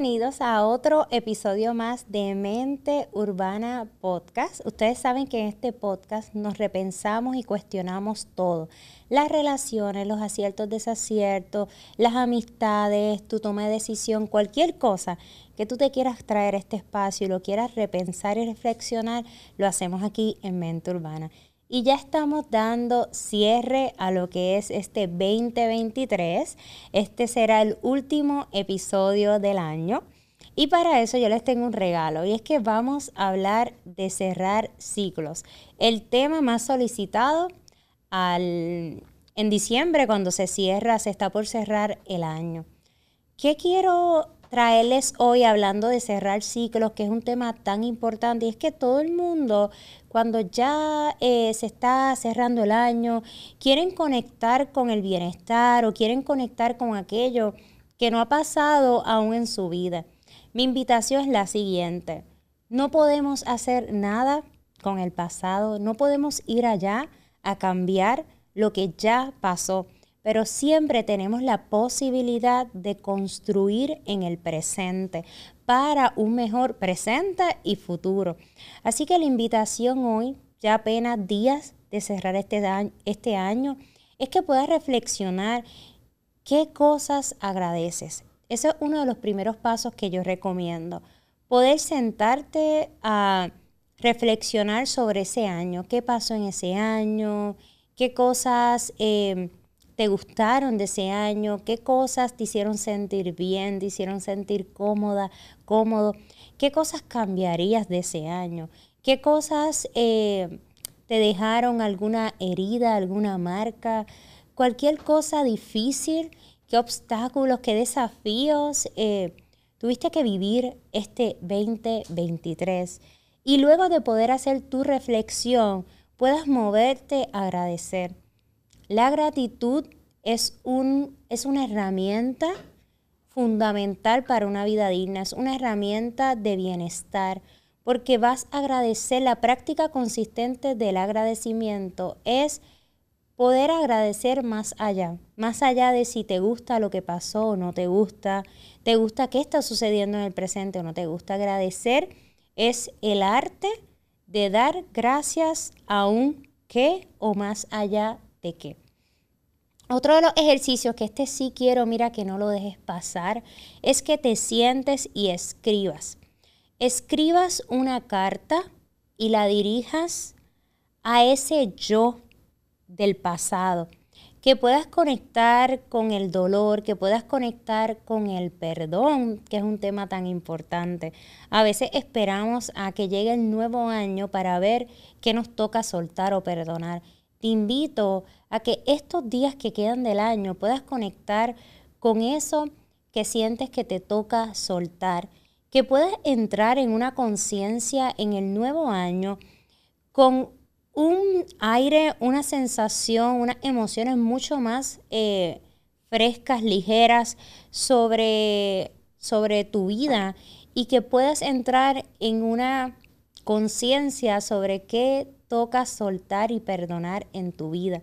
Bienvenidos a otro episodio más de Mente Urbana Podcast. Ustedes saben que en este podcast nos repensamos y cuestionamos todo. Las relaciones, los aciertos, desaciertos, las amistades, tu toma de decisión, cualquier cosa que tú te quieras traer a este espacio y lo quieras repensar y reflexionar, lo hacemos aquí en Mente Urbana. Y ya estamos dando cierre a lo que es este 2023. Este será el último episodio del año. Y para eso yo les tengo un regalo y es que vamos a hablar de cerrar ciclos. El tema más solicitado al, en diciembre cuando se cierra, se está por cerrar el año. ¿Qué quiero traerles hoy hablando de cerrar ciclos, que es un tema tan importante? Y es que todo el mundo cuando ya eh, se está cerrando el año, quieren conectar con el bienestar o quieren conectar con aquello que no ha pasado aún en su vida. Mi invitación es la siguiente. No podemos hacer nada con el pasado, no podemos ir allá a cambiar lo que ya pasó, pero siempre tenemos la posibilidad de construir en el presente para un mejor presente y futuro. Así que la invitación hoy, ya apenas días de cerrar este, este año, es que puedas reflexionar qué cosas agradeces. Ese es uno de los primeros pasos que yo recomiendo. Poder sentarte a reflexionar sobre ese año, qué pasó en ese año, qué cosas eh, te gustaron de ese año, qué cosas te hicieron sentir bien, te hicieron sentir cómoda, cómodo, qué cosas cambiarías de ese año, qué cosas eh, te dejaron alguna herida, alguna marca, cualquier cosa difícil, qué obstáculos, qué desafíos eh, tuviste que vivir este 2023. Y luego de poder hacer tu reflexión, puedas moverte a agradecer. La gratitud es, un, es una herramienta fundamental para una vida digna, es una herramienta de bienestar, porque vas a agradecer, la práctica consistente del agradecimiento es poder agradecer más allá, más allá de si te gusta lo que pasó o no te gusta, te gusta qué está sucediendo en el presente o no te gusta. Agradecer es el arte de dar gracias aún que o más allá de qué. Otro de los ejercicios que este sí quiero, mira que no lo dejes pasar, es que te sientes y escribas. Escribas una carta y la dirijas a ese yo del pasado. Que puedas conectar con el dolor, que puedas conectar con el perdón, que es un tema tan importante. A veces esperamos a que llegue el nuevo año para ver qué nos toca soltar o perdonar. Te invito a que estos días que quedan del año puedas conectar con eso que sientes que te toca soltar, que puedas entrar en una conciencia en el nuevo año con un aire, una sensación, unas emociones mucho más eh, frescas, ligeras sobre, sobre tu vida y que puedas entrar en una conciencia sobre qué toca soltar y perdonar en tu vida.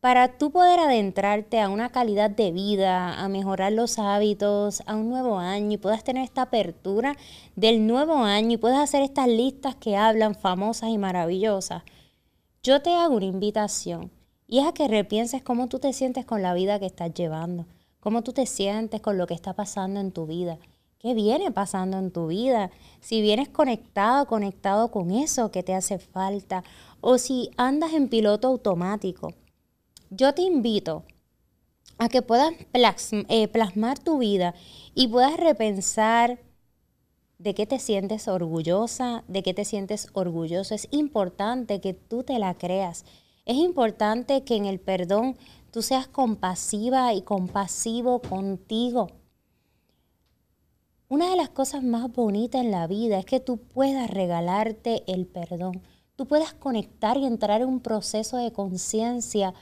Para tú poder adentrarte a una calidad de vida, a mejorar los hábitos, a un nuevo año y puedas tener esta apertura del nuevo año y puedas hacer estas listas que hablan famosas y maravillosas, yo te hago una invitación y es a que repienses cómo tú te sientes con la vida que estás llevando, cómo tú te sientes con lo que está pasando en tu vida ¿Qué viene pasando en tu vida? Si vienes conectado, conectado con eso que te hace falta, o si andas en piloto automático, yo te invito a que puedas eh, plasmar tu vida y puedas repensar de qué te sientes orgullosa, de qué te sientes orgulloso. Es importante que tú te la creas. Es importante que en el perdón tú seas compasiva y compasivo contigo una de las cosas más bonitas en la vida es que tú puedas regalarte el perdón. Tú puedas conectar y entrar en un proceso de conciencia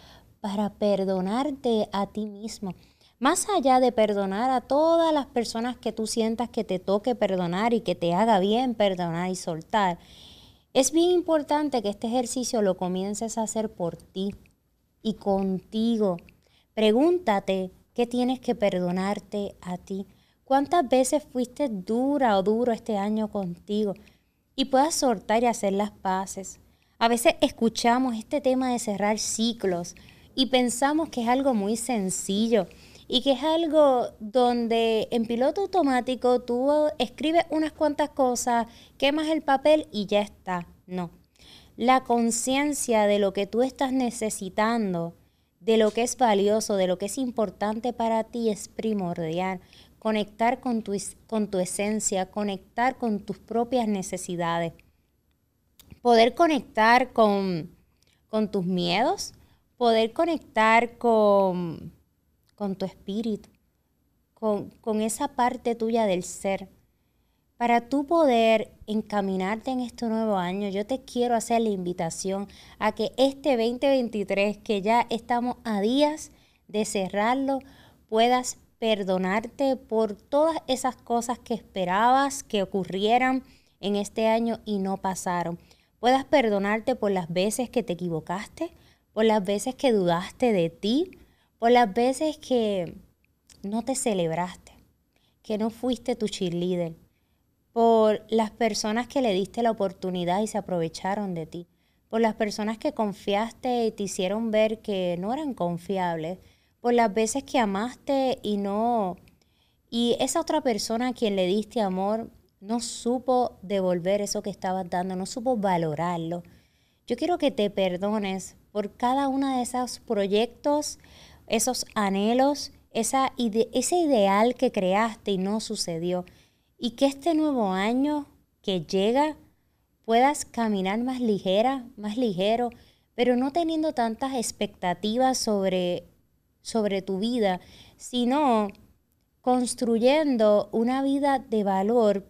para perdonarte a ti mismo. Más allá de perdonar a todas las personas que tú sientas que te toque perdonar y que te haga bien perdonar y soltar, es bien importante que este ejercicio lo comiences a hacer por ti y contigo. Pregúntate qué tienes que perdonarte a ti. Cuántas veces fuiste dura o duro este año contigo y puedas soltar y hacer las paces. A veces escuchamos este tema de cerrar ciclos y pensamos que es algo muy sencillo y que es algo donde en piloto automático tú escribes unas cuantas cosas, quemas el papel y ya está. No. La conciencia de lo que tú estás necesitando, de lo que es valioso, de lo que es importante para ti es primordial. Conectar con tu, con tu esencia, conectar con tus propias necesidades. Poder conectar con, con tus miedos, poder conectar con con tu espíritu, con, esa parte tuya del ser. Para tú poder encaminarte en este nuevo año, yo te quiero hacer la invitación a que este 2023, que ya estamos a días de cerrarlo, puedas perdonarte por todas esas cosas que esperabas que ocurrieran en este año y no pasaron. Puedas perdonarte por las veces que te equivocaste, por las veces que dudaste de ti, por las veces que no te celebraste, que no fuiste tu cheerleader, por las personas que le diste la oportunidad y se aprovecharon de ti, por las personas que confiaste y te hicieron ver que no eran confiables, por las veces que amaste y no, y esa otra persona a quien le diste amor no supo devolver eso que estabas dando, no supo valorarlo. Yo quiero que te perdones por cada uno de esos proyectos esos anhelos, esa ese ideal que creaste y no sucedió. Y que este nuevo año que llega puedas caminar más ligera, más ligero, pero no teniendo tantas expectativas sobre, sobre tu vida, sino construyendo una vida de valor.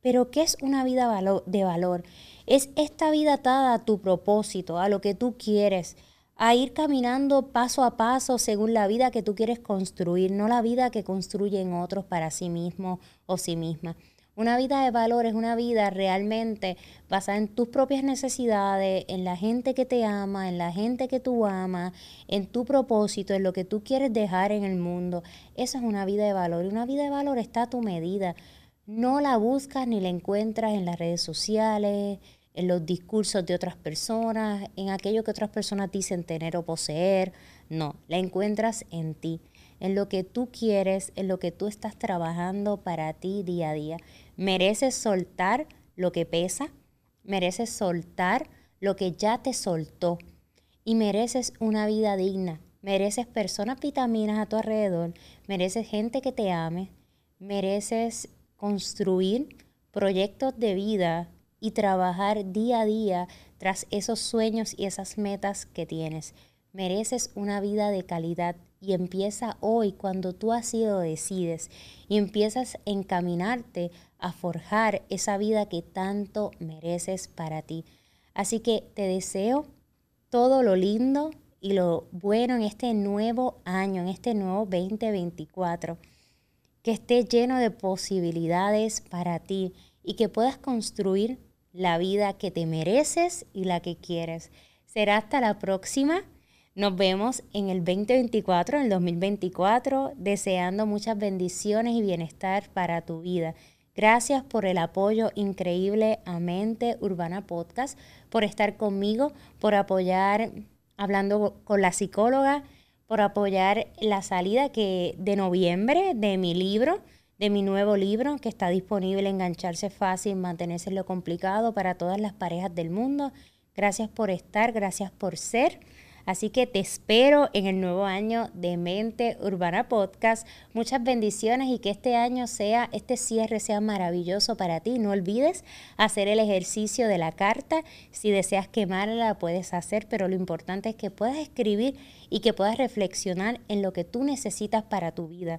Pero ¿qué es una vida de valor? Es esta vida atada a tu propósito, a lo que tú quieres, a ir caminando paso a paso según la vida que tú quieres construir, no la vida que construyen otros para sí mismos o sí misma. Una vida de valor es una vida realmente basada en tus propias necesidades, en la gente que te ama, en la gente que tú amas, en tu propósito, en lo que tú quieres dejar en el mundo. Esa es una vida de valor y una vida de valor está a tu medida. No la buscas ni la encuentras en las redes sociales, en los discursos de otras personas, en aquello que otras personas dicen tener o poseer. No, la encuentras en ti, en lo que tú quieres, en lo que tú estás trabajando para ti día a día. Mereces soltar lo que pesa, mereces soltar lo que ya te soltó y mereces una vida digna. Mereces personas vitaminas a tu alrededor, mereces gente que te ame, mereces construir proyectos de vida y trabajar día a día tras esos sueños y esas metas que tienes. Mereces una vida de calidad y empieza hoy cuando tú así lo decides y empiezas a encaminarte a forjar esa vida que tanto mereces para ti. Así que te deseo todo lo lindo y lo bueno en este nuevo año, en este nuevo 2024. Que esté lleno de posibilidades para ti y que puedas construir la vida que te mereces y la que quieres. Será hasta la próxima. Nos vemos en el 2024, en el 2024, deseando muchas bendiciones y bienestar para tu vida. Gracias por el apoyo increíble a Mente Urbana Podcast, por estar conmigo, por apoyar hablando con la psicóloga, por apoyar la salida que de noviembre de mi libro de mi nuevo libro que está disponible Engancharse Fácil, Mantenerse lo Complicado para todas las parejas del mundo. Gracias por estar, gracias por ser. Así que te espero en el nuevo año de Mente Urbana Podcast. Muchas bendiciones y que este año sea, este cierre sea maravilloso para ti. No olvides hacer el ejercicio de la carta. Si deseas quemarla, puedes hacer, pero lo importante es que puedas escribir y que puedas reflexionar en lo que tú necesitas para tu vida.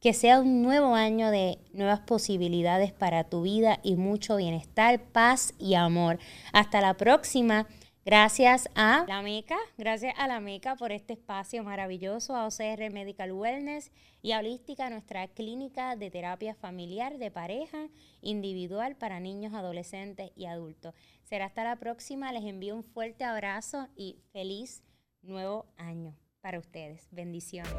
Que sea un nuevo año de nuevas posibilidades para tu vida y mucho bienestar, paz y amor. Hasta la próxima. Gracias a la MECA, gracias a la MECA por este espacio maravilloso, a OCR Medical Wellness y a Holística, nuestra clínica de terapia familiar de pareja individual para niños, adolescentes y adultos. Será hasta la próxima, les envío un fuerte abrazo y feliz nuevo año para ustedes. Bendiciones.